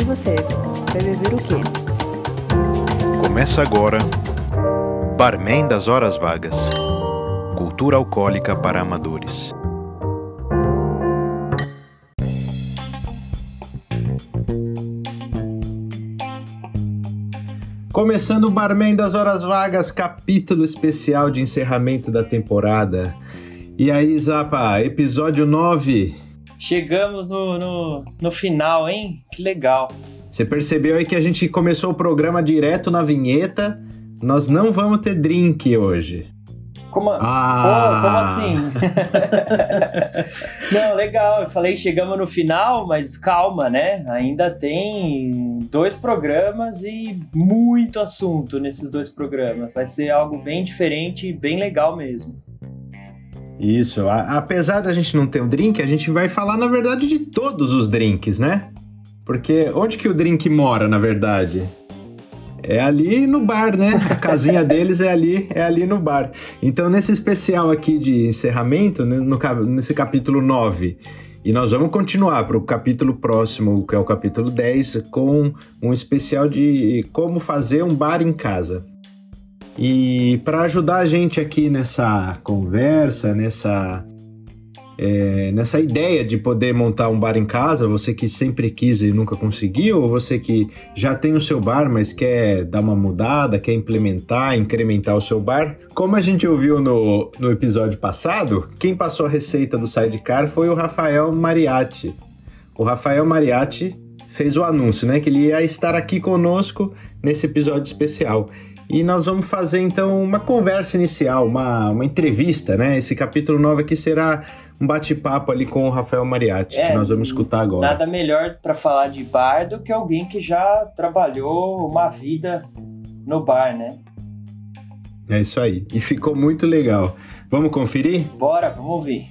E você, vai beber o quê? Começa agora Barman das Horas Vagas Cultura Alcoólica para Amadores. Começando o Barman das Horas Vagas, capítulo especial de encerramento da temporada. E aí, Zapa, episódio 9. Chegamos no, no, no final, hein? Que legal. Você percebeu aí que a gente começou o programa direto na vinheta. Nós não vamos ter drink hoje. Como, Ah. Como assim? Não, legal. Eu falei chegamos no final, mas calma, né? Ainda tem dois programas e muito assunto nesses dois programas. Vai ser algo bem diferente e bem legal mesmo. Isso, a- apesar da gente não ter um drink, a gente vai falar, na verdade, de todos os drinks, né? Porque onde que o drink mora, na verdade? É ali no bar, né? A casinha deles é ali, é ali no bar. Então, nesse especial aqui de encerramento, né, no nesse capítulo 9, e nós vamos continuar para o capítulo próximo, que é o capítulo 10, com um especial de como fazer um bar em casa. E para ajudar a gente aqui nessa conversa, nessa é, nessa ideia de poder montar um bar em casa, você que sempre quis e nunca conseguiu, ou você que já tem o seu bar, mas quer dar uma mudada, quer implementar, incrementar o seu bar, como a gente ouviu no, no episódio passado, quem passou a receita do Sidecar foi o Rafael Mariatti. O Rafael Mariatti fez o anúncio, né, que ele ia estar aqui conosco nesse episódio especial. E nós vamos fazer então uma conversa inicial, uma, uma entrevista, né? Esse capítulo 9 aqui será um bate-papo ali com o Rafael Mariatti, É, que nós vamos escutar agora. Nada melhor para falar de bar do que alguém que já trabalhou uma vida no bar, né? É isso aí. E ficou muito legal. Vamos conferir? Bora, vamos ouvir.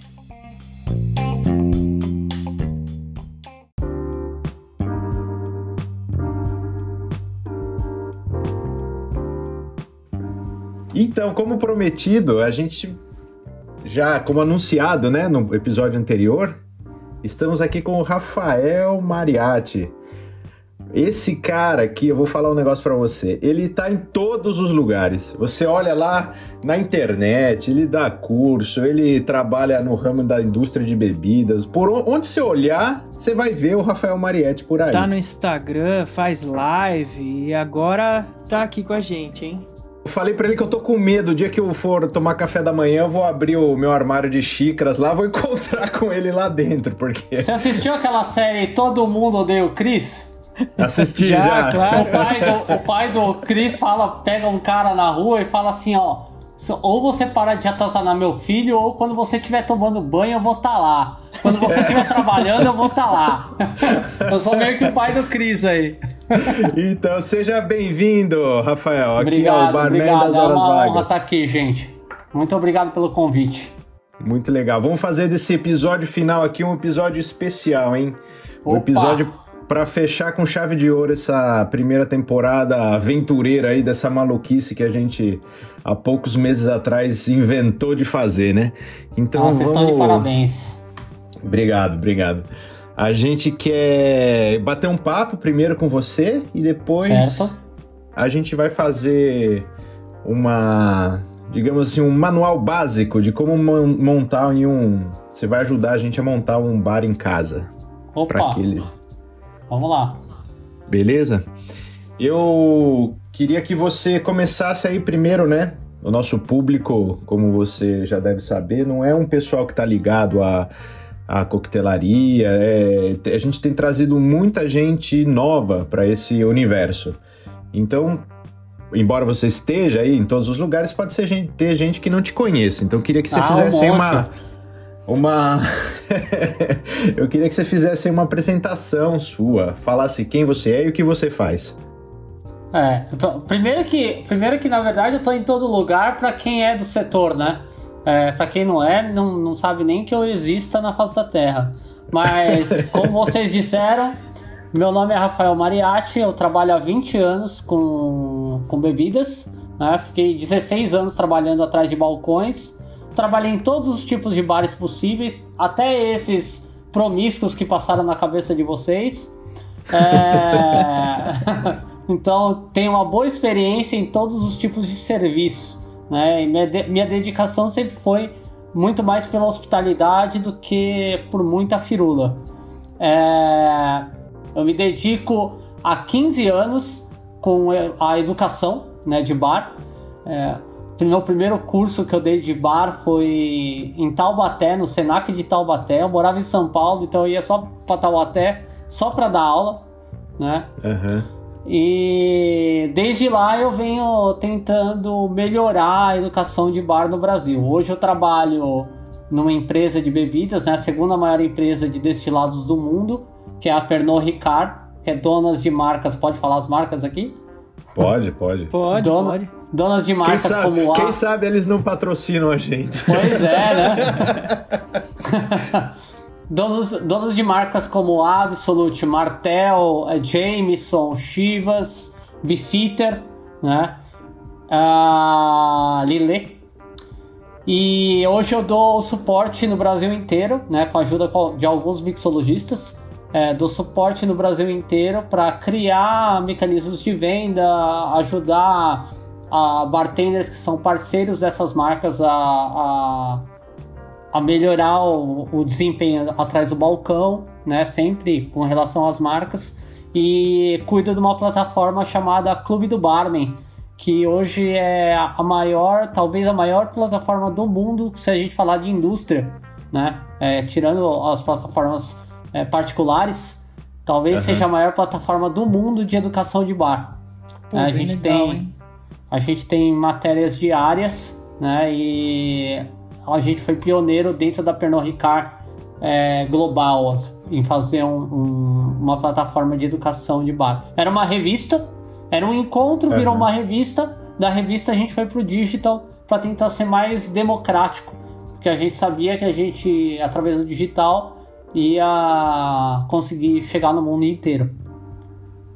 Então, como prometido, a gente já, como anunciado, né, no episódio anterior, estamos aqui com o Rafael Mariatti. Esse cara aqui, eu vou falar um negócio pra você. Ele tá em todos os lugares. Você olha lá na internet, ele dá curso, ele trabalha no ramo da indústria de bebidas. Por on- onde você olhar, você vai ver o Rafael Mariatti por aí. Tá no Instagram, faz live e agora tá aqui com a gente, hein? Eu falei pra ele que eu tô com medo. O dia que eu for tomar café da manhã, eu vou abrir o meu armário de xícaras lá, vou encontrar com ele lá dentro, porque Você assistiu aquela série Todo Mundo Odeia o Chris? assisti Já, já. claro. O pai, do, o pai do Chris fala, pega um cara na rua e fala assim, ó. "So- Ou você para de atazanar meu filho, ou quando você estiver tomando banho, eu vou estar lá. Quando você estiver trabalhando, eu vou estar lá. Eu sou meio que o pai do Chris aí. Então, seja bem-vindo, Rafael. Aqui é o Obrigado, Barman obrigado. das É Horas uma honra Vagas. estar aqui, gente. Muito obrigado pelo convite. Muito legal. Vamos fazer desse episódio final aqui um episódio especial, hein? Um Opa. episódio pra fechar com chave de ouro essa primeira temporada aventureira aí dessa maluquice que a gente há poucos meses atrás inventou de fazer, né? Então Nossa, vamos estão de parabéns. Obrigado, obrigado. A gente quer bater um papo primeiro com você e depois Certo. a gente vai fazer uma, digamos assim, um manual básico de como mon- montar em um. Você vai ajudar a gente a montar um bar em casa. Pra Opa, aquele. Vamos lá. Beleza? Eu queria que você começasse aí primeiro, né? O nosso público, como você já deve saber, não é um pessoal que está ligado à, à coquetelaria. é- a gente tem trazido muita gente nova para esse universo. Então, embora você esteja aí em todos os lugares, pode ser gente- ter gente que não te conheça. Então, eu queria que você Ah, um fizesse aí monte. uma. Uma. eu queria que você fizesse uma apresentação sua, falasse quem você é e o que você faz. É, p- primeiro que, primeiro que na verdade eu tô em todo lugar pra quem é do setor, né? É, para quem não é, não, não sabe nem que eu exista na face da Terra. Mas, como vocês disseram, meu nome é Rafael Mariatti, eu trabalho há 20 anos com, com bebidas, né? Fiquei 16 anos trabalhando atrás de balcões, trabalhei em todos os tipos de bares possíveis, até esses promíscuos que passaram na cabeça de vocês. É... então, tenho uma boa experiência em todos os tipos de serviço. Né? E minha, de... minha dedicação sempre foi muito mais pela hospitalidade do que por muita firula. É... Eu me dedico há 15 anos com a educação né, de bar. É, meu primeiro curso que eu dei de bar foi em Taubaté, no Senac de Taubaté. Eu morava em São Paulo, então eu ia só para Taubaté só para dar aula, né? Aham. E desde lá eu venho tentando melhorar a educação de bar no Brasil. Hoje eu trabalho numa empresa de bebidas, né, a segunda maior empresa de destilados do mundo, que é a Pernod Ricard, que é donas de marcas, pode falar as marcas aqui? Pode, pode. Pode, Dona- pode. Donas de marcas sabe, como a... quem sabe eles não patrocinam a gente. Pois é, né? donos, donos de marcas como Absolute, Martel, Jameson, Chivas, Beefeater, né? Ah, Lillet. E hoje eu dou suporte no Brasil inteiro, né? Com a ajuda de alguns mixologistas. É, dou suporte no Brasil inteiro para criar mecanismos de venda, ajudar a bartenders que são parceiros dessas marcas a, a, a melhorar o, o desempenho atrás do balcão, né? Sempre com relação às marcas. E cuido de uma plataforma chamada Clube do Barman, que hoje é a maior, talvez a maior plataforma do mundo se a gente falar de indústria, né? É, tirando as plataformas é, particulares, talvez Aham. seja a maior plataforma do mundo de educação de bar. Pô, É, a gente legal, tem hein? A gente tem matérias diárias, né? E a gente foi pioneiro dentro da Pernod Ricard é, global em fazer um- um- uma plataforma de educação de bar. Era uma revista, era um encontro, virou Aham. uma revista. Da revista a gente foi pro digital para tentar ser mais democrático, porque a gente sabia que a gente, através do digital, ia conseguir chegar no mundo inteiro.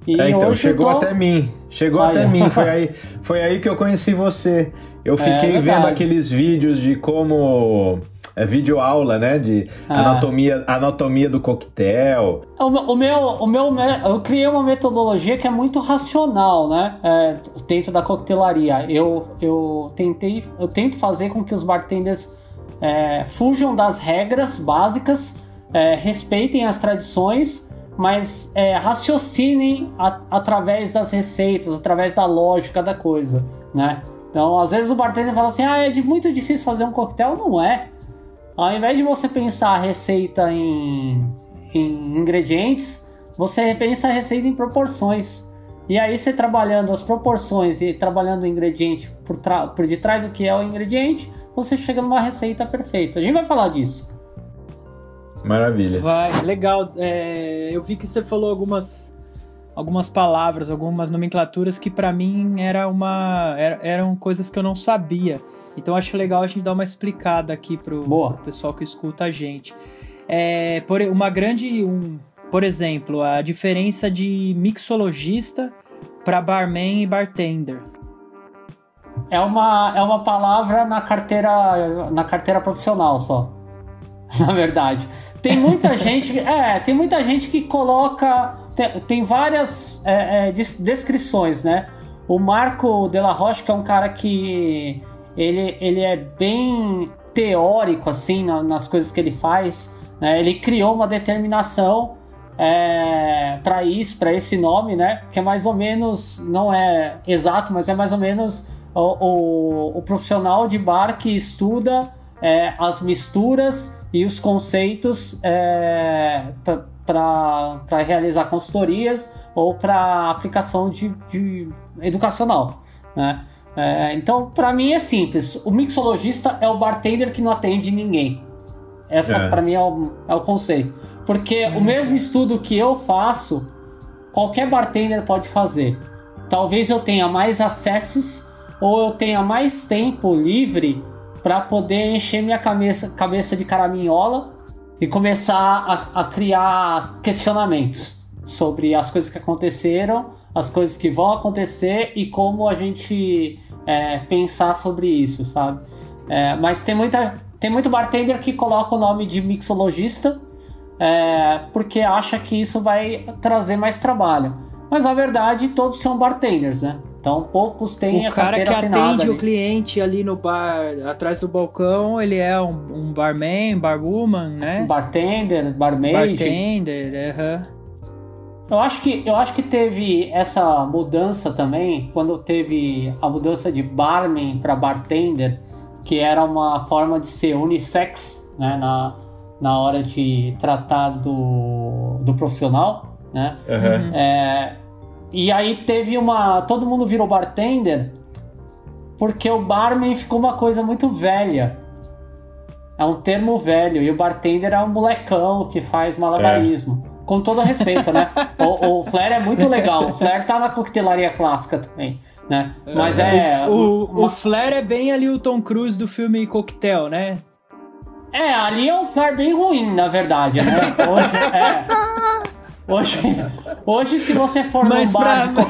E É, então, chegou tô- até mim. Chegou Olha. até mim. Foi aí, foi aí que eu conheci você. Eu fiquei É vendo aqueles vídeos de como. É vídeo aula, né? De Ah. anatomia, anatomia do coquetel. O, o meu, o meu, me- eu criei uma metodologia que é muito racional, né? É, dentro da coquetelaria. Eu, eu tentei, eu tento fazer com que os bartenders é, fujam das regras básicas, é, respeitem as tradições, mas é, raciocinem a- através das receitas, através da lógica da coisa, né? Então, às vezes o bartender fala assim, ah, é de- muito difícil fazer um coquetel. Não é. Ao invés de você pensar a receita em, em ingredientes, você pensa a receita em proporções. E aí você trabalhando as proporções e trabalhando o ingrediente por, por detrás do que é o ingrediente, você chega numa receita perfeita. A gente vai falar disso. Maravilha. Vai, legal. É, eu vi que você falou algumas, algumas palavras, algumas nomenclaturas que pra mim era uma, era- eram coisas que eu não sabia. Então acho legal a gente dar uma explicada aqui pro, Boa. pro pessoal que escuta a gente. É, por uma grande, um, por exemplo, a diferença de mixologista para barman e bartender. É uma, é uma palavra na carteira, na carteira profissional só. Na verdade. Tem muita gente. É, tem muita gente que coloca. Tem, tem várias é, é, des- descrições, né? O Marco de la que é um cara que ele, ele é bem teórico, assim, na- nas coisas que ele faz. né? Ele criou uma determinação é, para isso, para esse nome, né? Que é mais ou menos, não é exato, mas é mais ou menos o, o, o profissional de bar que estuda é, as misturas e os conceitos é, para realizar consultorias ou para aplicação de, de educacional, né? É, então, para mim é simples. O mixologista é o bartender que não atende ninguém. Essa, É. para mim, é o, é o conceito. Porque o mesmo estudo que eu faço, qualquer bartender pode fazer. Talvez eu tenha mais acessos ou eu tenha mais tempo livre para poder encher minha cabeça, cabeça de caraminhola e começar a, a criar questionamentos sobre as coisas que aconteceram, as coisas que vão acontecer e como a gente é, pensar sobre isso, sabe? É, mas tem muita tem muito bartender que coloca o nome de mixologista é, porque acha que isso vai trazer mais trabalho. Mas na verdade todos são bartenders, né? Então poucos têm o a cara que atende ali. o cliente ali no bar, atrás do balcão, ele é um, um barman, barwoman, né? Bartender, barmaid. Bartender, aham. Eu acho que eu acho que teve essa mudança também quando teve a mudança de barman para bartender, que era uma forma de ser unissex, né, na, na hora de tratar do, do profissional, né? Aham. É, e aí teve uma. Todo mundo virou bartender porque o barman ficou uma coisa muito velha. É um termo velho. E o bartender é um molecão que faz malabarismo. Com todo respeito, né? O, o Flair é muito legal. O Flair tá na coquetelaria clássica também, né? Mas é. o, uma- o Flair é bem ali o Tom Cruise do filme Coquetel, né? É, ali é um Flair bem ruim, na verdade, né? Hoje, é. Hoje, hoje se você for Mas num bar de co-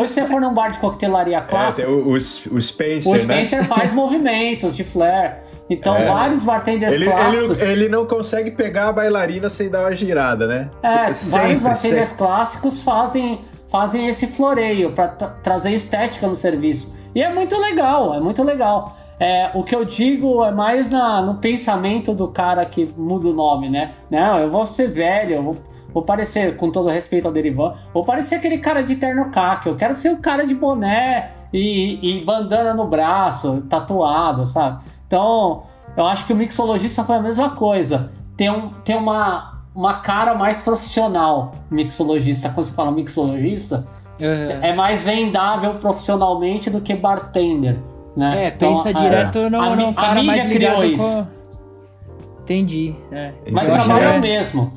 Hoje se você for num bar de coquetelaria É, clássica, tem o, o, o Spencer, O né? Spencer faz movimentos de flare. Então, É. vários bartenders Ele, clássicos. ele, ele não consegue pegar a bailarina sem dar uma girada, né? é, Sempre, vários bartenders sempre. clássicos fazem, fazem esse floreio para trazer estética no serviço. E é muito legal, é muito legal. É, o que eu digo é mais na, no pensamento do cara que muda o nome, né? Não, eu vou ser velho, eu vou, vou parecer, com todo respeito ao Derivan, vou parecer aquele cara de terno caque. Eu quero ser o cara de boné e, e bandana no braço, tatuado, sabe? Então, eu acho que o mixologista foi a mesma coisa. Tem, um, tem uma, uma cara mais profissional, mixologista. Quando você fala mixologista, Aham. é mais vendável profissionalmente do que bartender. Né? É, pensa Então, direto no, a no a cara mídia mais ligado criou com... isso. Entendi, é. Mas Então, trabalha é- o mesmo.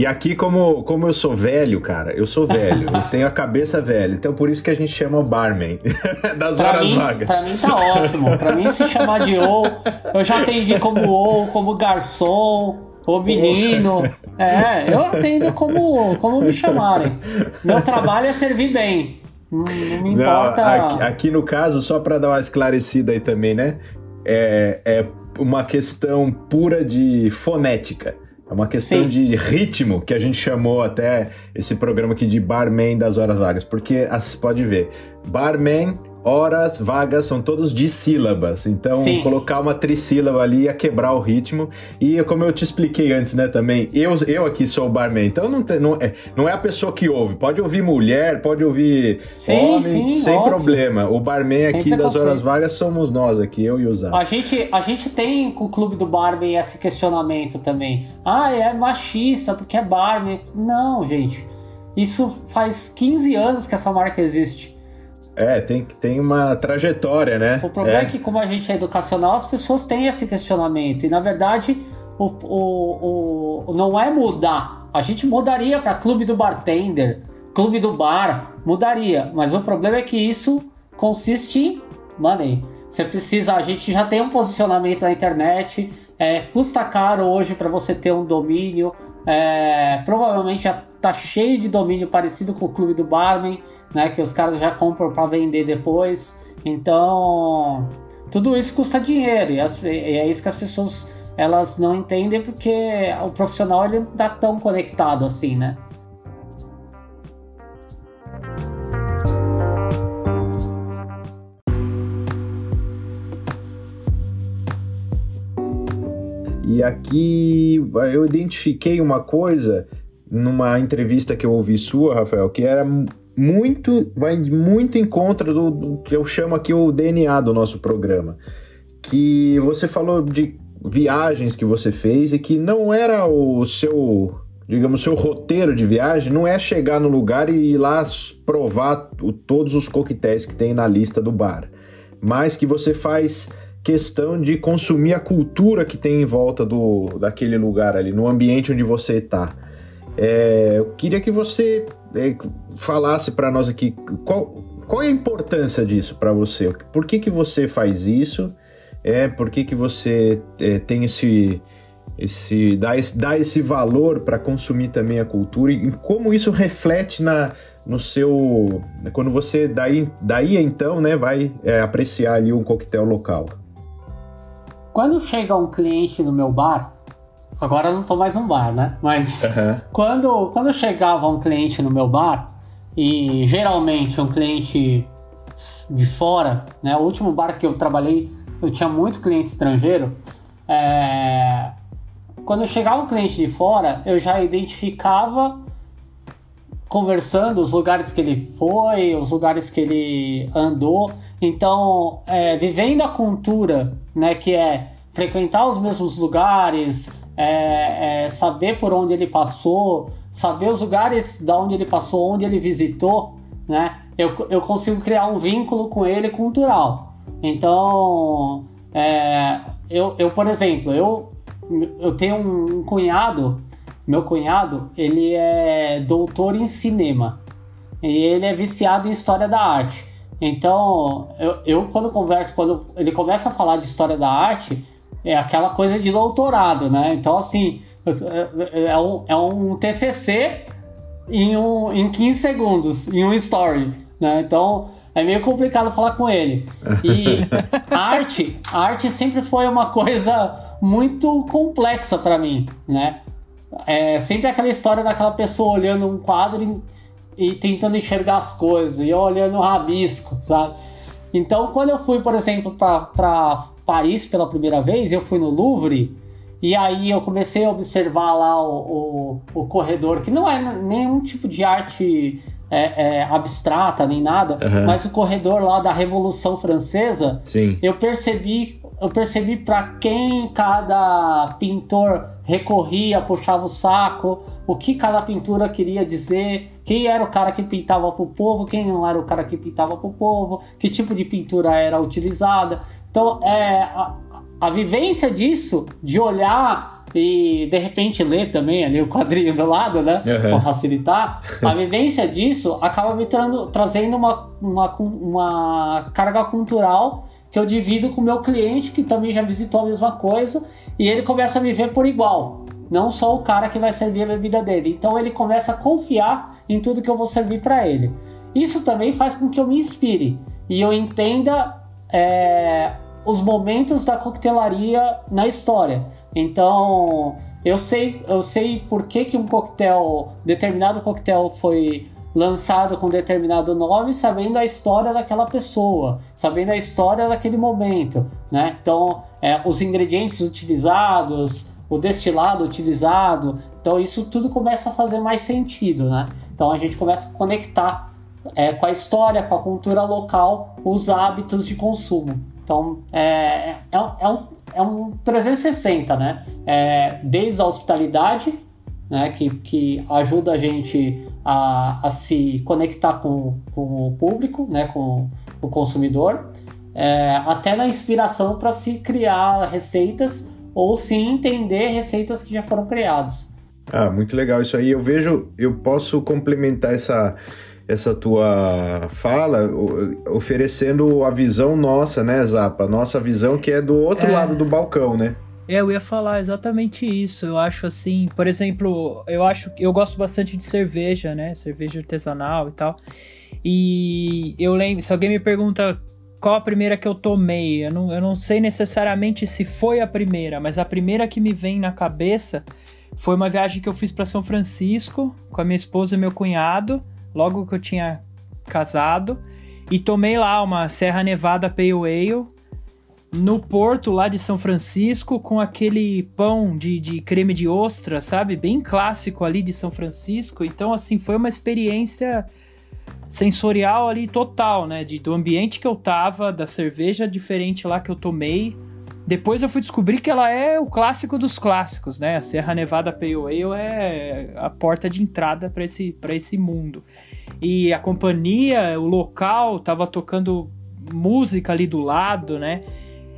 E aqui, como, como eu sou velho, cara, eu sou velho, eu tenho a cabeça velha. Então por isso que a gente chama barman das Pra horas mim, vagas. pra mim tá ótimo. Pra mim, se chamar de ou, eu já atendi como ou, como garçom, ou menino. É, eu atendo como, como me chamarem. Meu trabalho é servir bem. Não, me Não, importa. aqui, aqui no caso, só para dar uma esclarecida aí também, né? É, é uma questão pura de fonética. É uma questão Sim. de ritmo que a gente chamou até esse programa aqui de barman das horas vagas. Porque as- pode ver, barman, horas vagas são todos de sílabas. Então, Sim. colocar uma trissílaba ali ia quebrar o ritmo. E como eu te expliquei antes, né, também, eu, eu aqui sou o barman. Então não, não, é, não é a pessoa que ouve. Pode ouvir mulher, pode ouvir Sim, homem, sim, sem óbvio. problema. O barman aqui das horas vagas somos nós aqui, eu e o Zé. A gente, a gente tem com o Clube do Barman esse questionamento também. Ah, é machista porque é barman. Não, gente. Isso faz 15 anos que essa marca existe. É, tem, tem uma trajetória, né? O problema é. é. que, como a gente é educacional, as pessoas têm esse questionamento. E, na verdade, o, o, o, não é mudar. A gente mudaria para Clube do Bartender, Clube do Bar, mudaria. Mas o problema é que isso consiste em money. Você precisa, a gente já tem um posicionamento na internet, é, custa caro hoje para você ter um domínio, é, provavelmente já tá cheio de domínio parecido com o Clube do Barman, né, que os caras já compram para vender depois. Então, tudo isso custa dinheiro e, é isso que as pessoas elas não entendem porque o profissional ele não tá tão conectado assim, né? E aqui eu identifiquei uma coisa numa entrevista que eu ouvi sua, Rafael, que era muito, vai muito em contra do, do que eu chamo aqui o DNA do nosso programa. Que você falou de viagens que você fez e que não era o seu, digamos, seu roteiro de viagem, não é chegar no lugar e ir lá provar o- todos os coquetéis que tem na lista do bar, mas que você faz questão de consumir a cultura que tem em volta do, daquele lugar ali, no ambiente onde você está. É, eu queria que você falasse para nós aqui qual, qual é a importância disso para você. Por que, que você faz isso? É, por que, que você é, tem esse, esse dá, esse dá esse valor para consumir também a cultura e como isso reflete na, no seu quando você daí, daí então né vai é, apreciar ali um coquetel local. Quando chega um cliente no meu bar, agora eu não tô mais no bar, né? Mas Aham. quando, quando chegava um cliente no meu bar, e geralmente um cliente de fora, né? O último bar que eu trabalhei, eu tinha muito cliente estrangeiro. é, Quando chegava um cliente de fora, eu já identificava conversando os lugares que ele foi, os lugares que ele andou. Então, é, vivendo a cultura, né, que é frequentar os mesmos lugares, é, é, saber por onde ele passou, saber os lugares da onde ele passou, onde ele visitou, né, eu, eu consigo criar um vínculo com ele cultural. Então, é, eu, eu, por exemplo, eu, eu tenho um cunhado meu cunhado, ele é doutor em cinema. E ele é viciado em história da arte. Então, eu, eu quando converso, quando ele começa a falar de história da arte, é aquela coisa de doutorado, né? Então, assim, é, é um, é um TCC em, um, em 15 segundos, em um story, né? Então, é meio complicado falar com ele. E a arte, arte sempre foi uma coisa muito complexa para mim, né? É sempre aquela história daquela pessoa olhando um quadro e, e tentando enxergar as coisas, e eu olhando o rabisco, sabe? Então, quando eu fui, por exemplo, para Paris pela primeira vez, eu fui no Louvre, e aí eu comecei a observar lá o, o, o corredor, que não é nenhum tipo de arte é, é, abstrata nem nada, Aham. mas o corredor lá da Revolução Francesa, Sim. eu percebi eu percebi para quem cada pintor recorria, puxava o saco, o que cada pintura queria dizer, quem era o cara que pintava para o povo, quem não era o cara que pintava para o povo, que tipo de pintura era utilizada. Então, é, a, a vivência disso, de olhar e de repente ler também ali o quadrinho do lado, né? Uhum. Para facilitar. A vivência disso acaba me trando- trazendo uma, uma, uma carga cultural que eu divido com o meu cliente, que também já visitou a mesma coisa, e ele começa a me ver por igual. Não só o cara que vai servir a bebida dele. Então ele começa a confiar em tudo que eu vou servir para ele. Isso também faz com que eu me inspire e eu entenda é, os momentos da coquetelaria na história. Então, eu sei, eu sei por que, que um coquetel, determinado coquetel foi lançado com determinado nome, sabendo a história daquela pessoa, sabendo a história daquele momento, né? Então, é, os ingredientes utilizados, o destilado utilizado, então isso tudo começa a fazer mais sentido, né? Então a gente começa a conectar é, com a história, com a cultura local, os hábitos de consumo. Então, é, é, um- é um, é um 360, né? É, desde a hospitalidade, né, que, que ajuda a gente a, a se conectar com, com o público, né, com o consumidor, é, até na inspiração para se criar receitas ou se entender receitas que já foram criadas. Ah, muito legal isso aí. Eu vejo, eu posso complementar essa, essa tua fala oferecendo a visão nossa, né, Zapa? Nossa visão que é do outro É. lado do balcão, né? É, eu ia falar exatamente isso. Eu acho assim, por exemplo, eu acho eu gosto bastante de cerveja, né? Cerveja artesanal e tal. E eu lembro, se alguém me pergunta qual a primeira que eu tomei, eu não, eu não sei necessariamente se foi a primeira, mas a primeira que me vem na cabeça foi uma viagem que eu fiz para São Francisco com a minha esposa e meu cunhado, logo que eu tinha casado, e tomei lá uma Serra Nevada Pale Ale no porto lá de São Francisco com aquele pão de, de creme de ostra, sabe? Bem clássico ali de São Francisco. Então, assim, foi uma experiência sensorial ali total, né? De, do ambiente que eu tava, da cerveja diferente lá que eu tomei. Depois eu fui descobrir que ela é o clássico dos clássicos, né? A Serra Nevada Pale Ale é a porta de entrada para esse, esse mundo. E a companhia, o local, tava tocando música ali do lado, né?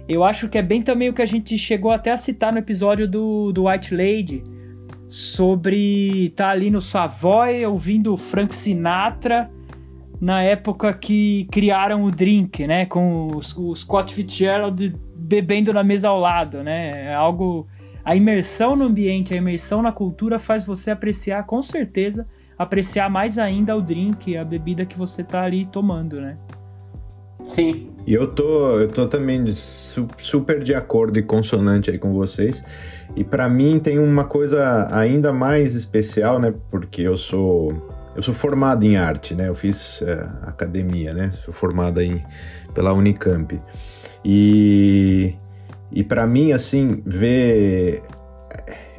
Eu acho que é bem também o que a gente chegou até a citar no episódio do, do White Lady, sobre estar ali no Savoy ouvindo Frank Sinatra na época que criaram o drink, né? Com o Scott Fitzgerald bebendo na mesa ao lado, né? É algo. A imersão no ambiente, a imersão na cultura faz você apreciar, com certeza, apreciar mais ainda o drink, a bebida que você tá ali tomando, né? Sim, E eu tô, eu tô também su super de acordo e consonante aí com vocês. E para mim tem uma coisa ainda mais especial, né? Porque eu sou eu sou formado em arte, né? Eu fiz é, academia, né? Sou formado em, pela Unicamp. E, e para mim, assim, ver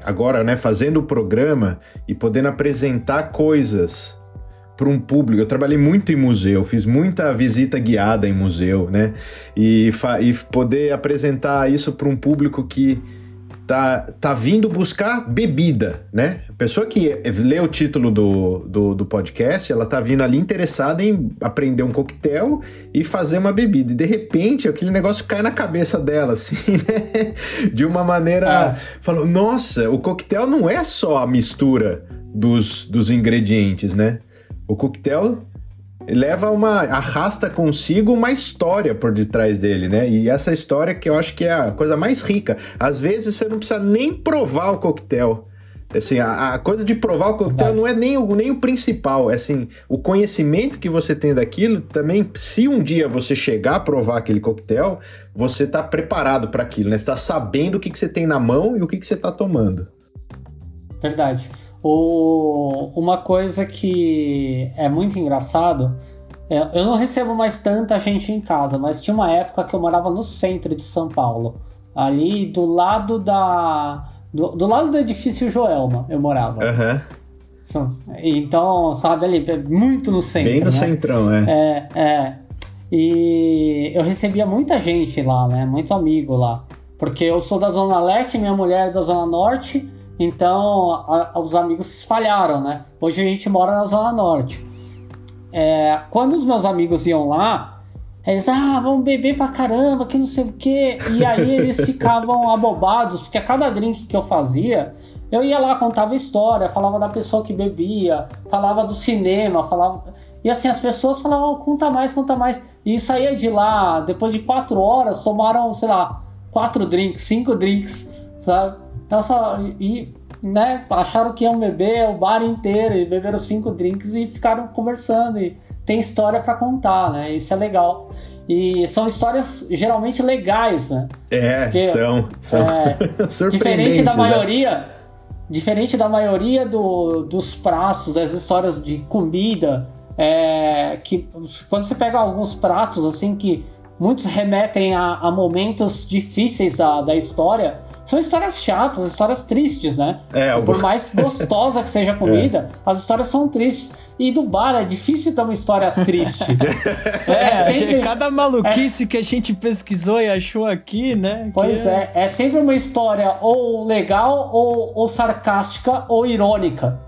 agora, né, fazendo o programa e podendo apresentar coisas para um público. Eu trabalhei muito em museu, fiz muita visita guiada em museu, né? E, e poder apresentar isso para um público que tá, tá vindo buscar bebida, né? A pessoa que lê o título do, do, do, podcast, ela tá vindo ali interessada em aprender um coquetel e fazer uma bebida. E de repente, aquele negócio cai na cabeça dela, assim, né? De uma maneira. Ah. Falou, nossa, o coquetel não é só a mistura dos, dos ingredientes, né? O coquetel leva uma arrasta consigo uma história por detrás dele, né? E essa história que eu acho que é a coisa mais rica. Às vezes você não precisa nem provar o coquetel. Assim, a, a coisa de provar o coquetel não é nem o, nem o principal. É assim, o conhecimento que você tem daquilo também, se um dia você chegar a provar aquele coquetel, você tá preparado para aquilo, né? Você tá sabendo o que, que você tem na mão e o que, que você tá tomando. Verdade. O, uma coisa que é muito engraçado, é, eu não recebo mais tanta gente em casa, mas tinha uma época que eu morava no centro de São Paulo, ali do lado da do, do lado do edifício Joelma, eu morava. Uhum. Então, sabe ali, muito no centro. Bem no né? centrão, é. É, é. E eu recebia muita gente lá, né? Muito amigo lá. Porque eu sou da Zona Leste, minha mulher é da Zona Norte. Então, a, os amigos se espalharam, né? Hoje a gente mora na Zona Norte. É, quando os meus amigos iam lá, eles, ah, vamos beber pra caramba, que não sei o quê. E aí eles ficavam abobados, porque a cada drink que eu fazia, eu ia lá, contava história, falava da pessoa que bebia, falava do cinema, falava. E assim, as pessoas falavam, conta mais, conta mais. E saía de lá, depois de quatro horas, tomaram, sei lá, quatro drinks, cinco drinks, sabe? Nossa, e, né, acharam que iam beber o bar inteiro e beberam cinco drinks e ficaram conversando e tem história para contar, né? Isso é legal. E são histórias geralmente legais, né? É, Porque, são, são é, diferente da né? maioria, diferente da maioria do, dos pratos, das histórias de comida, é, que quando você pega alguns pratos assim que muitos remetem a, a momentos difíceis da, da história, são histórias chatas, histórias tristes, né? É, Por mais gostosa que seja a comida, é. as histórias são tristes. E do bar é difícil ter uma história triste. é, é sempre... cada maluquice é... que a gente pesquisou e achou aqui, né? Pois é... é, é sempre uma história ou legal, ou, ou sarcástica, ou irônica,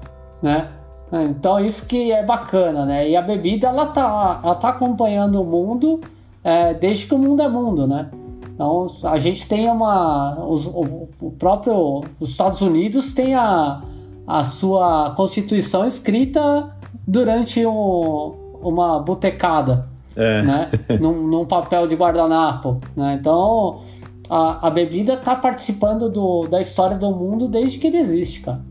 né? Então isso que é bacana, né? E a bebida, ela tá, ela tá acompanhando o mundo é, desde que o mundo é mundo, né? Então a gente tem uma. Os, o, o, próprio. Os Estados Unidos tem a, a sua Constituição escrita durante um, uma botecada. É. Né? num, num, papel de guardanapo. Né? Então a, a bebida está participando do, da história do mundo desde que ele existe, cara.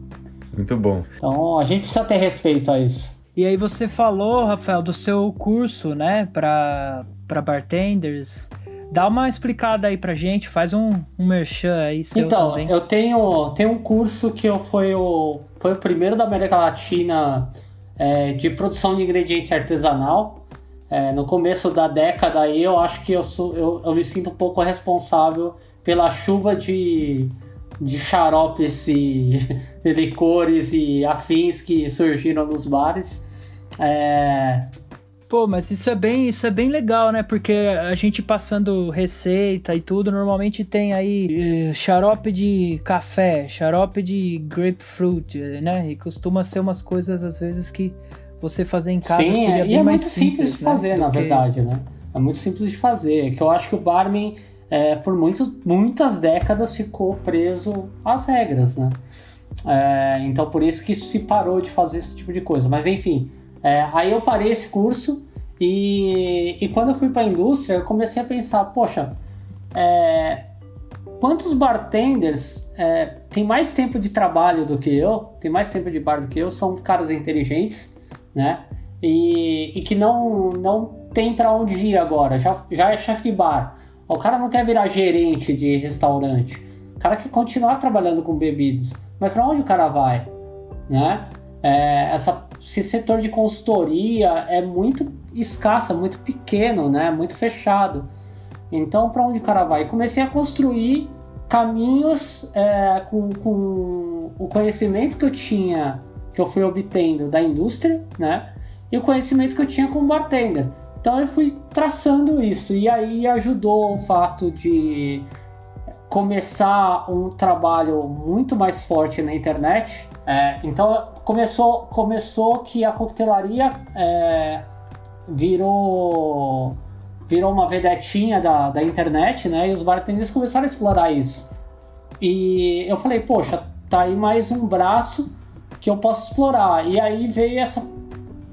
Muito bom. Então a gente precisa ter respeito a isso. E aí você falou, Rafael, do seu curso, né, para bartenders. Dá uma explicada aí pra gente, faz um, um merchan aí seu então, também. eu tenho, tenho um curso que eu foi, o, foi o primeiro da América Latina é, de produção de ingrediente artesanal. É, no começo da década aí, eu acho que eu, sou, eu, eu me sinto um pouco responsável pela chuva de, de xaropes e licores e afins que surgiram nos bares. É, Pô, mas isso é bem, isso é bem legal, né? Porque a gente passando receita e tudo, normalmente tem aí uh, xarope de café, xarope de grapefruit, né? E costuma ser umas coisas às vezes que você fazer em casa Sim, seria é, bem é mais muito simples, simples de fazer, né? na verdade, né? É muito simples de fazer. É que eu acho que o barman, é, por muito, muitas décadas, ficou preso às regras, né? É, então, por isso que se parou de fazer esse tipo de coisa. Mas, enfim, é, aí eu parei esse curso e, e quando eu fui para a indústria, eu comecei a pensar, poxa, é, quantos bartenders é, têm mais tempo de trabalho do que eu, tem mais tempo de bar do que eu, são caras inteligentes, né? e, e que não, não tem para onde ir agora, já, já é chefe de bar. O cara não quer virar gerente de restaurante. O cara quer continuar trabalhando com bebidas. Mas para onde o cara vai? Né? É, essa, esse setor de consultoria é muito escassa, muito pequeno, né? muito fechado. Então, para onde o cara vai? comecei a construir caminhos é, com, com o conhecimento que eu tinha, que eu fui obtendo da indústria, né? E o conhecimento que eu tinha como bartender. Então eu fui traçando isso e aí ajudou o fato de começar um trabalho muito mais forte na internet. É, então começou, começou que a coquetelaria é, virou virou uma vedetinha da, da internet, né? E os bartenders começaram a explorar isso. E eu falei, poxa, tá aí mais um braço que eu posso explorar. E aí veio essa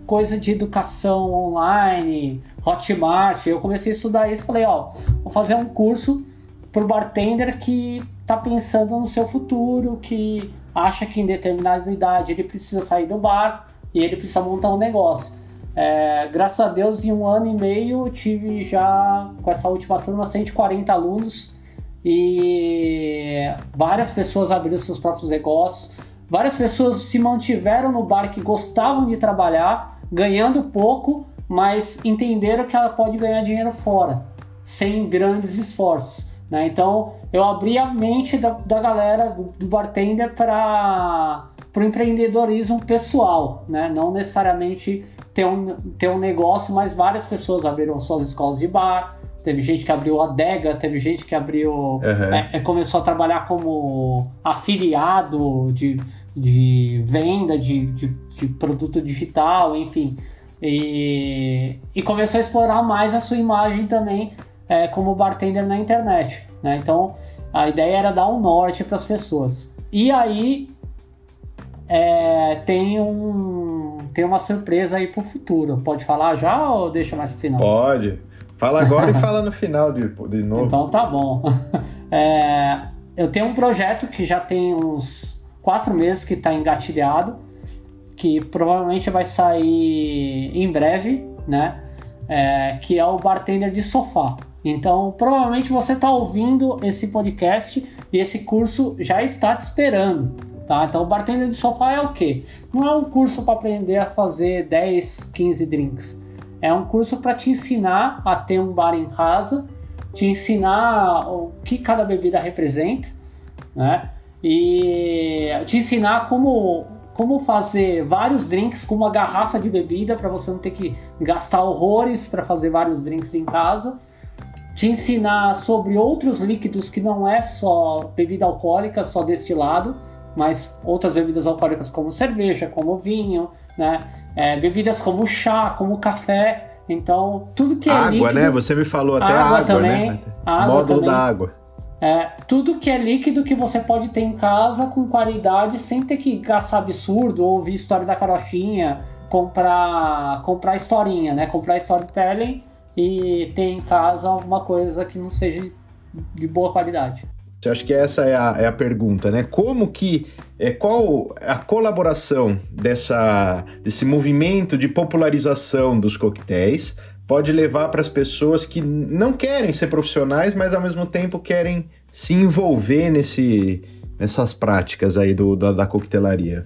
coisa de educação online, Hotmart. Eu comecei a estudar isso falei, ó, vou fazer um curso pro bartender que tá pensando no seu futuro, que acha que em determinada idade ele precisa sair do bar e ele precisa montar um negócio. É, graças a Deus, em um ano e meio, eu tive já, com essa última turma, 140 alunos e várias pessoas abriram seus próprios negócios. Várias pessoas se mantiveram no bar que gostavam de trabalhar ganhando pouco, mas entenderam que ela pode ganhar dinheiro fora, sem grandes esforços. Né? Então eu abri a mente da, da galera, do, do bartender, para o empreendedorismo pessoal, né? não necessariamente ter um, ter um negócio, mas várias pessoas abriram suas escolas de bar, teve gente que abriu adega, teve gente que abriu. Uhum. É, começou a trabalhar como afiliado de, de venda de, de, de produto digital, enfim. E, e, começou a explorar mais a sua imagem também é, como bartender na internet. Né? Então a ideia era dar um norte para as pessoas. E aí é, tem um tem uma surpresa aí para o futuro. Pode falar já ou deixa mais pro final? Pode. Fala agora e fala no final de, de novo. Então tá bom. É, eu tenho um projeto que já tem uns quatro meses que está engatilhado, que provavelmente vai sair em breve, né? É, que é o bartender de sofá. Então, provavelmente você está ouvindo esse podcast e esse curso já está te esperando. Tá? Então, o bartender de sofá é o quê? Não é um curso para aprender a fazer 10, 15 drinks é um curso para te ensinar a ter um bar em casa, te ensinar o que cada bebida representa, né? E te ensinar como, como fazer vários drinks com uma garrafa de bebida para você não ter que gastar horrores para fazer vários drinks em casa. Te ensinar sobre outros líquidos que não é só bebida alcoólica, só destilado, mas outras bebidas alcoólicas como cerveja, como vinho, né? É, bebidas como chá, como café. Então, tudo que é água, líquido... né? Você me falou até água, água também, né? Água Módulo também. da água. É, tudo que é líquido que você pode ter em casa com qualidade sem ter que gastar absurdo, ouvir história da carochinha, comprar, comprar historinha, né? Comprar storytelling e ter em casa alguma coisa que não seja de boa qualidade. Eu acho que essa é a, é a pergunta, né? Como que é qual a colaboração dessa desse movimento de popularização dos coquetéis pode levar para as pessoas que não querem ser profissionais, mas ao mesmo tempo querem se envolver nesse nessas práticas aí do, da, da coquetelaria?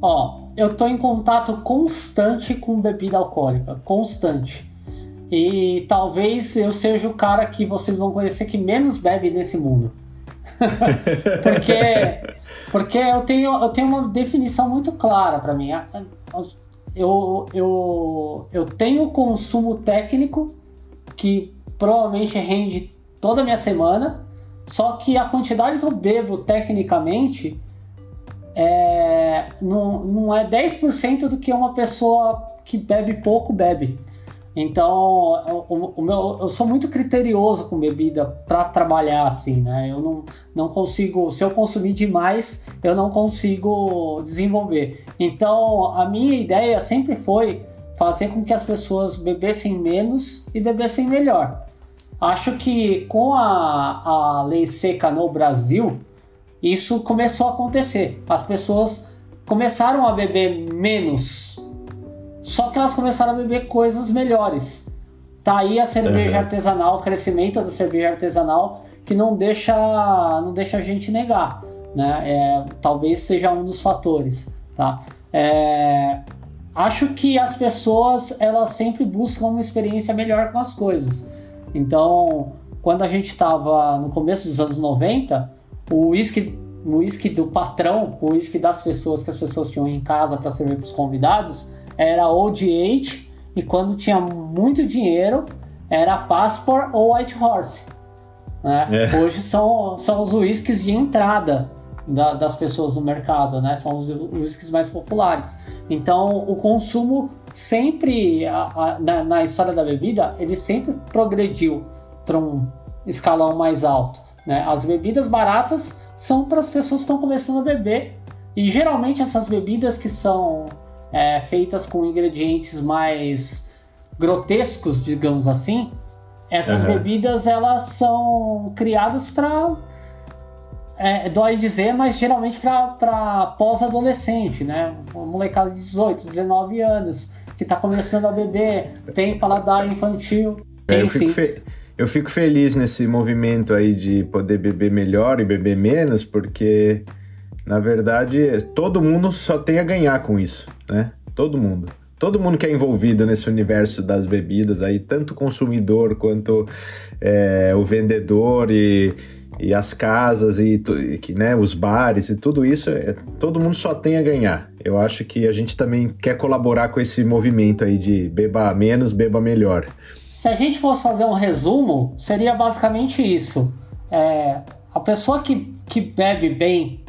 Ó, eu tô em contato constante com bebida alcoólica, constante. E talvez eu seja o cara que vocês vão conhecer que menos bebe nesse mundo. porque porque eu tenho, eu tenho uma definição muito clara para mim. Eu, eu, eu tenho consumo técnico que provavelmente rende toda a minha semana, só que a quantidade que eu bebo tecnicamente é, não, não é 10% do que uma pessoa que bebe pouco bebe. Então, o, o meu, eu sou muito criterioso com bebida para trabalhar assim, né? Eu não, não consigo, se eu consumir demais, eu não consigo desenvolver. Então, a minha ideia sempre foi fazer com que as pessoas bebessem menos e bebessem melhor. Acho que com a, a lei seca no Brasil, isso começou a acontecer. As pessoas começaram a beber menos só que elas começaram a beber coisas melhores. Tá aí a cerveja Uhum. artesanal, o crescimento da cerveja artesanal, que não deixa, não deixa a gente negar. Né? É, talvez seja um dos fatores. Tá? É, acho que as pessoas elas sempre buscam uma experiência melhor com as coisas. Então, quando a gente estava no começo dos anos 90, o uísque o uísque do patrão, o uísque das pessoas que as pessoas tinham em casa para servir para os convidados, era Old Age e quando tinha muito dinheiro era Passport ou White Horse. né? É. Hoje são, são os uísques de entrada da- das pessoas no mercado, né? São os uísques mais populares. Então o consumo sempre, a- a- na, na história da bebida, ele sempre progrediu para um escalão mais alto. Né? As bebidas baratas são para as pessoas que estão começando a beber. E geralmente essas bebidas que são é, feitas com ingredientes mais grotescos, digamos assim, essas Aham. bebidas elas são criadas para é, dói dizer, mas geralmente para pós-adolescente, né? Uma molecada de 18, 19 anos que está começando a beber, tem paladar infantil. É, eu, fico fe- eu fico feliz nesse movimento aí de poder beber melhor e beber menos, porque na verdade todo mundo só tem a ganhar com isso, né? Todo mundo. Todo mundo que é envolvido nesse universo das bebidas aí, tanto o consumidor quanto é, o vendedor e, e as casas e, e que, né, os bares e tudo isso, é, todo mundo só tem a ganhar. Eu acho que a gente também quer colaborar com esse movimento aí de beba menos, beba melhor. Se a gente fosse fazer um resumo, seria basicamente isso. É, a pessoa que, que bebe bem,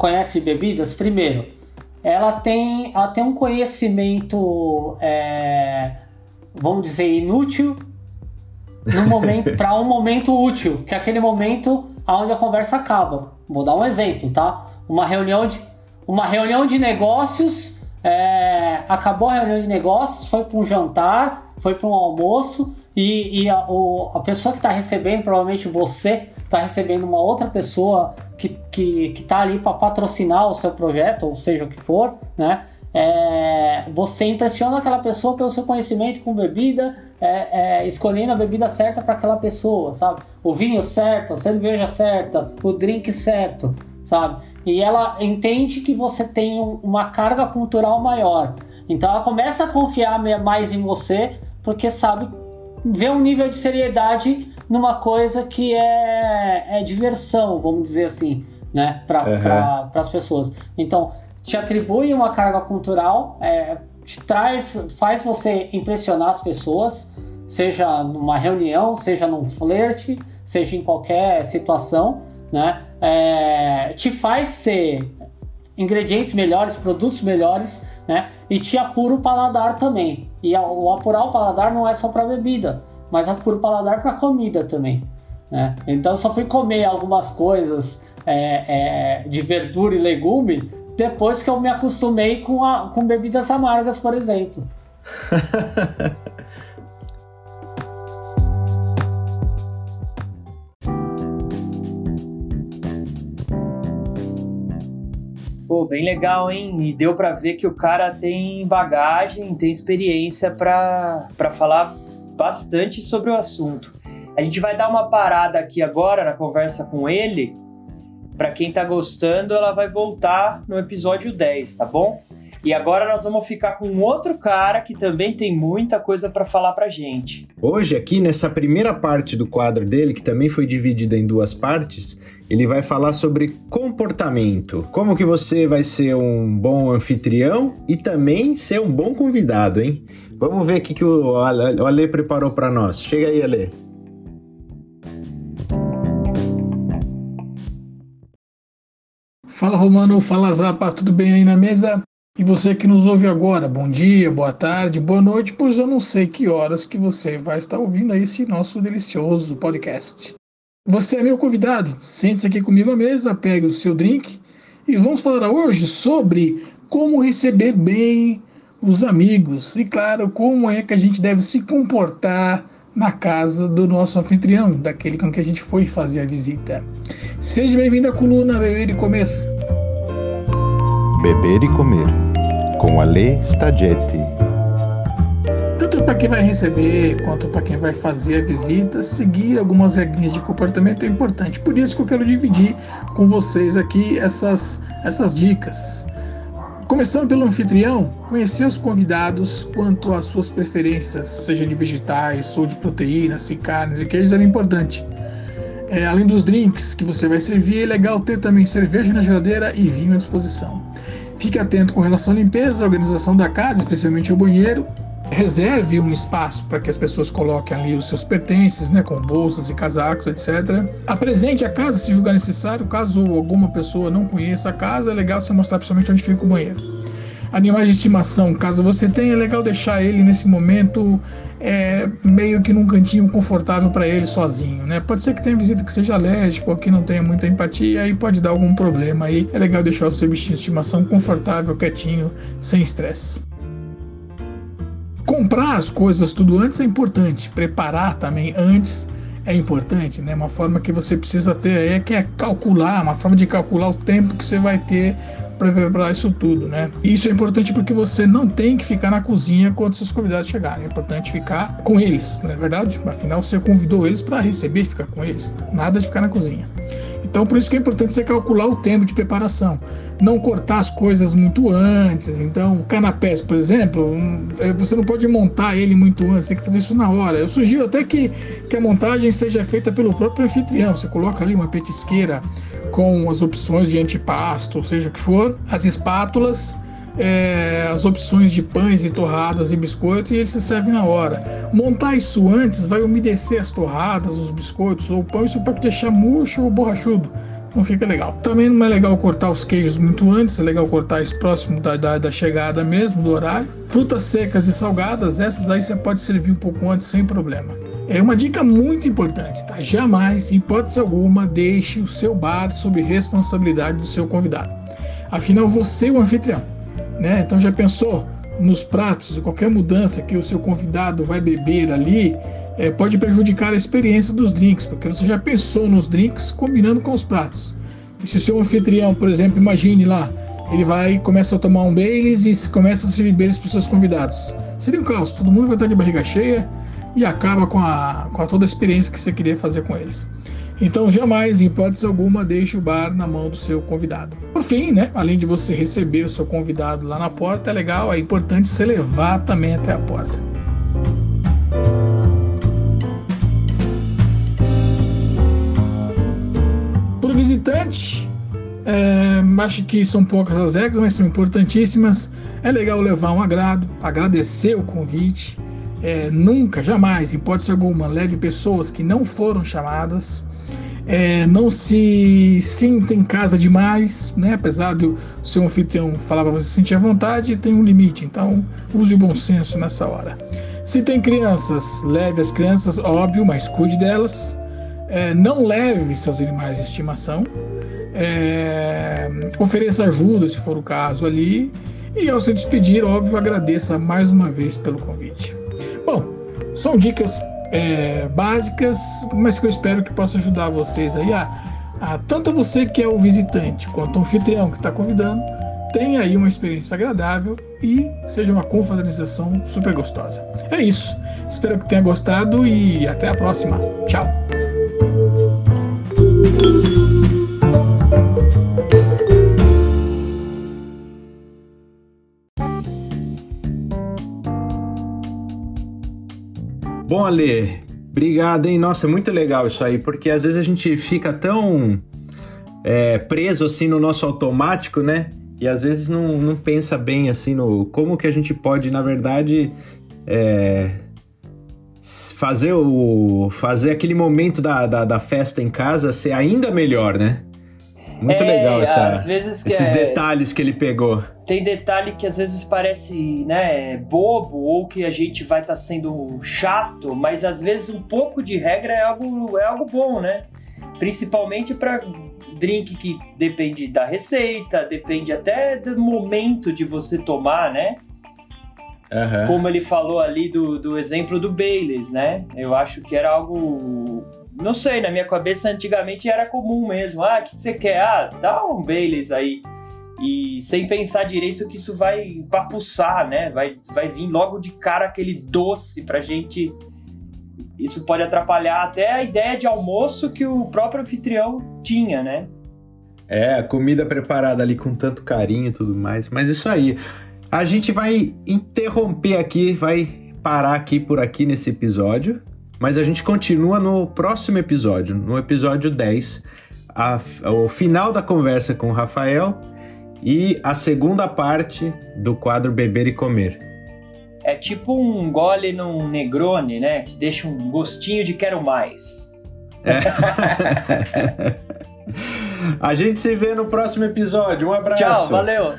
conhece bebidas, primeiro, ela tem, ela tem um conhecimento, é, vamos dizer, inútil para um momento útil, que é aquele momento onde a conversa acaba. Vou dar um exemplo, tá? Uma reunião de, uma reunião de negócios, é, acabou a reunião de negócios, foi para um jantar, foi para um almoço e, e a, o- a pessoa que está recebendo, provavelmente você, está recebendo uma outra pessoa que, que, que tá ali para patrocinar o seu projeto, ou seja o que for, né? É, você impressiona aquela pessoa pelo seu conhecimento com bebida, é, é, escolhendo a bebida certa para aquela pessoa, sabe? O vinho certo, a cerveja certa, o drink certo, sabe? E ela entende que você tem um- uma carga cultural maior. Então ela começa a confiar mais em você porque sabe vê um nível de seriedade numa coisa que é, é diversão, vamos dizer assim, né, para Uhum. as pessoas. Então, te atribui uma carga cultural, é, te traz, faz você impressionar as pessoas, seja numa reunião, seja num flerte, seja em qualquer situação, né, é, te faz ter ingredientes melhores, produtos melhores, né? E te apura o paladar também. E o apurar o paladar não é só para bebida, mas apura o paladar para comida também, né? Então só fui comer algumas coisas é, é, de verdura e legume depois que eu me acostumei com, a, com bebidas amargas, por exemplo. Pô, bem legal, hein? E deu pra ver que o cara tem bagagem, tem experiência pra falar bastante sobre o assunto. A gente vai dar uma parada aqui agora na conversa com ele. Pra quem tá gostando, ela vai voltar no episódio 10, tá bom? E agora nós vamos ficar com outro cara que também tem muita coisa pra falar pra gente. Hoje, aqui nessa primeira parte do quadro dele, que também foi dividida em duas partes, ele vai falar sobre comportamento. Como que você vai ser um bom anfitrião e também ser um bom convidado, hein? Vamos ver o que, que o Ale preparou para nós. Chega aí, Ale. Fala Romano, fala Zapa, tudo bem aí na mesa? E você que nos ouve agora, bom dia, boa tarde, boa noite, pois eu não sei que horas que você vai estar ouvindo esse nosso delicioso podcast. Você é meu convidado, sente-se aqui comigo à mesa, pegue o seu drink e vamos falar hoje sobre como receber bem os amigos e, claro, como é que a gente deve se comportar na casa do nosso anfitrião, daquele com que a gente foi fazer a visita. Seja bem-vindo à coluna Beber e Comer. Beber e comer com Ale Staggetti. tanto para quem vai receber quanto para quem vai fazer a visita, seguir algumas regrinhas de comportamento é importante. Por isso que eu quero dividir com vocês aqui essas, essas dicas. Começando pelo anfitrião, conhecer os convidados quanto às suas preferências, seja de vegetais ou de proteínas, e carnes e queijos, é importante. É, além dos drinks que você vai servir, é legal ter também cerveja na geladeira e vinho à disposição. Fique atento com relação à limpeza, organização da casa, especialmente o banheiro. Reserve um espaço para que as pessoas coloquem ali os seus pertences, né, com bolsas e casacos, etc. Apresente a casa se julgar necessário. Caso alguma pessoa não conheça a casa, é legal você mostrar principalmente onde fica o banheiro. Animais de estimação, caso você tenha, é legal deixar ele nesse momento é, meio que num cantinho confortável para ele sozinho, né? Pode ser que tenha visita que seja alérgico ou que não tenha muita empatia, aí pode dar algum problema aí. É legal deixar o seu bichinho de estimação confortável, quietinho, sem estresse. Comprar as coisas tudo antes é importante, preparar também antes é importante, né? Uma forma que você precisa ter aí é que é calcular, uma forma de calcular o tempo que você vai ter para preparar isso tudo, né? Isso é importante porque você não tem que ficar na cozinha quando seus convidados chegarem. É importante ficar com eles, não é verdade? Afinal, você convidou eles para receber ficar com eles. Nada de ficar na cozinha. Então, por isso que é importante você calcular o tempo de preparação. Não cortar as coisas muito antes. Então, canapés, por exemplo, é, você não pode montar ele muito antes, tem que fazer isso na hora. Eu sugiro até que, que a montagem seja feita pelo próprio anfitrião. Você coloca ali uma petisqueira com as opções de antipasto, ou seja o que for, as espátulas é, as opções de pães e torradas e biscoitos e ele se serve na hora. Montar isso antes vai umedecer as torradas, os biscoitos ou o pão, isso pode deixar murcho ou borrachudo. Não fica legal. Também não é legal cortar os queijos muito antes, é legal cortar isso próximo da, da, da chegada mesmo, do horário. Frutas secas e salgadas, essas aí você pode servir um pouco antes sem problema. É uma dica muito importante, tá? Jamais, em hipótese alguma, deixe o seu bar sob responsabilidade do seu convidado. Afinal, você é o anfitrião. Né? Então já pensou nos pratos, qualquer mudança que o seu convidado vai beber ali é, pode prejudicar a experiência dos drinks, porque você já pensou nos drinks combinando com os pratos. E se o seu anfitrião, por exemplo, imagine lá, ele vai começa a tomar um Baileys e começa a servir Baileys para os seus convidados. Seria um caos, todo mundo vai estar de barriga cheia e acaba com, a, com a toda a experiência que você queria fazer com eles. Então jamais, em hipótese alguma, deixe o bar na mão do seu convidado. Por fim, né, além de você receber o seu convidado lá na porta, é legal, é importante você levar também até a porta. Para o visitante, é, acho que são poucas as regras, mas são importantíssimas. É legal levar um agrado, agradecer o convite. É, nunca, jamais, em hipótese alguma, leve pessoas que não foram chamadas é, não se sinta em casa demais, né? apesar do seu anfitrião falar para você se sentir à vontade, tem um limite, então use o bom senso nessa hora. Se tem crianças, leve as crianças, óbvio, mas cuide delas. É, não leve seus animais de estimação. É, ofereça ajuda se for o caso ali. E ao se despedir, óbvio, agradeça mais uma vez pelo convite. Bom, são dicas é, básicas, mas que eu espero que possa ajudar vocês aí a, a tanto você que é o visitante quanto o anfitrião que está convidando tenha aí uma experiência agradável e seja uma confraternização super gostosa. É isso. Espero que tenha gostado e até a próxima. Tchau. Bom, Ale, obrigado, hein? Nossa, muito legal isso aí, porque às vezes a gente fica tão é, preso assim no nosso automático, né? E às vezes não, não pensa bem assim no como que a gente pode, na verdade, é, fazer o fazer aquele momento da, da, da, festa em casa ser ainda melhor, né? Muito é, legal essa, esses é, detalhes que ele pegou. Tem detalhe que às vezes parece né, bobo ou que a gente vai estar tá sendo chato, mas às vezes um pouco de regra é algo, é algo bom, né? Principalmente para drink que depende da receita, depende até do momento de você tomar, né? Uhum. Como ele falou ali do, do exemplo do Baileys, né? Eu acho que era algo não sei, na minha cabeça antigamente era comum mesmo. Ah, o que você quer? Ah, dá um Baileys aí. e sem pensar direito que isso vai empapuçar, né? Vai, vai vir logo de cara aquele doce pra gente. Isso pode atrapalhar até a ideia de almoço que o próprio anfitrião tinha, né? É, comida preparada ali com tanto carinho e tudo mais. Mas isso aí. A gente vai interromper aqui, vai parar aqui por aqui nesse episódio. Mas a gente continua no próximo episódio, no episódio 10, a, o final da conversa com o Rafael e a segunda parte do quadro Beber e Comer. É tipo um gole num Negroni, né? Que deixa um gostinho de quero mais. É. a gente se vê no próximo episódio. Um abraço. Tchau, valeu.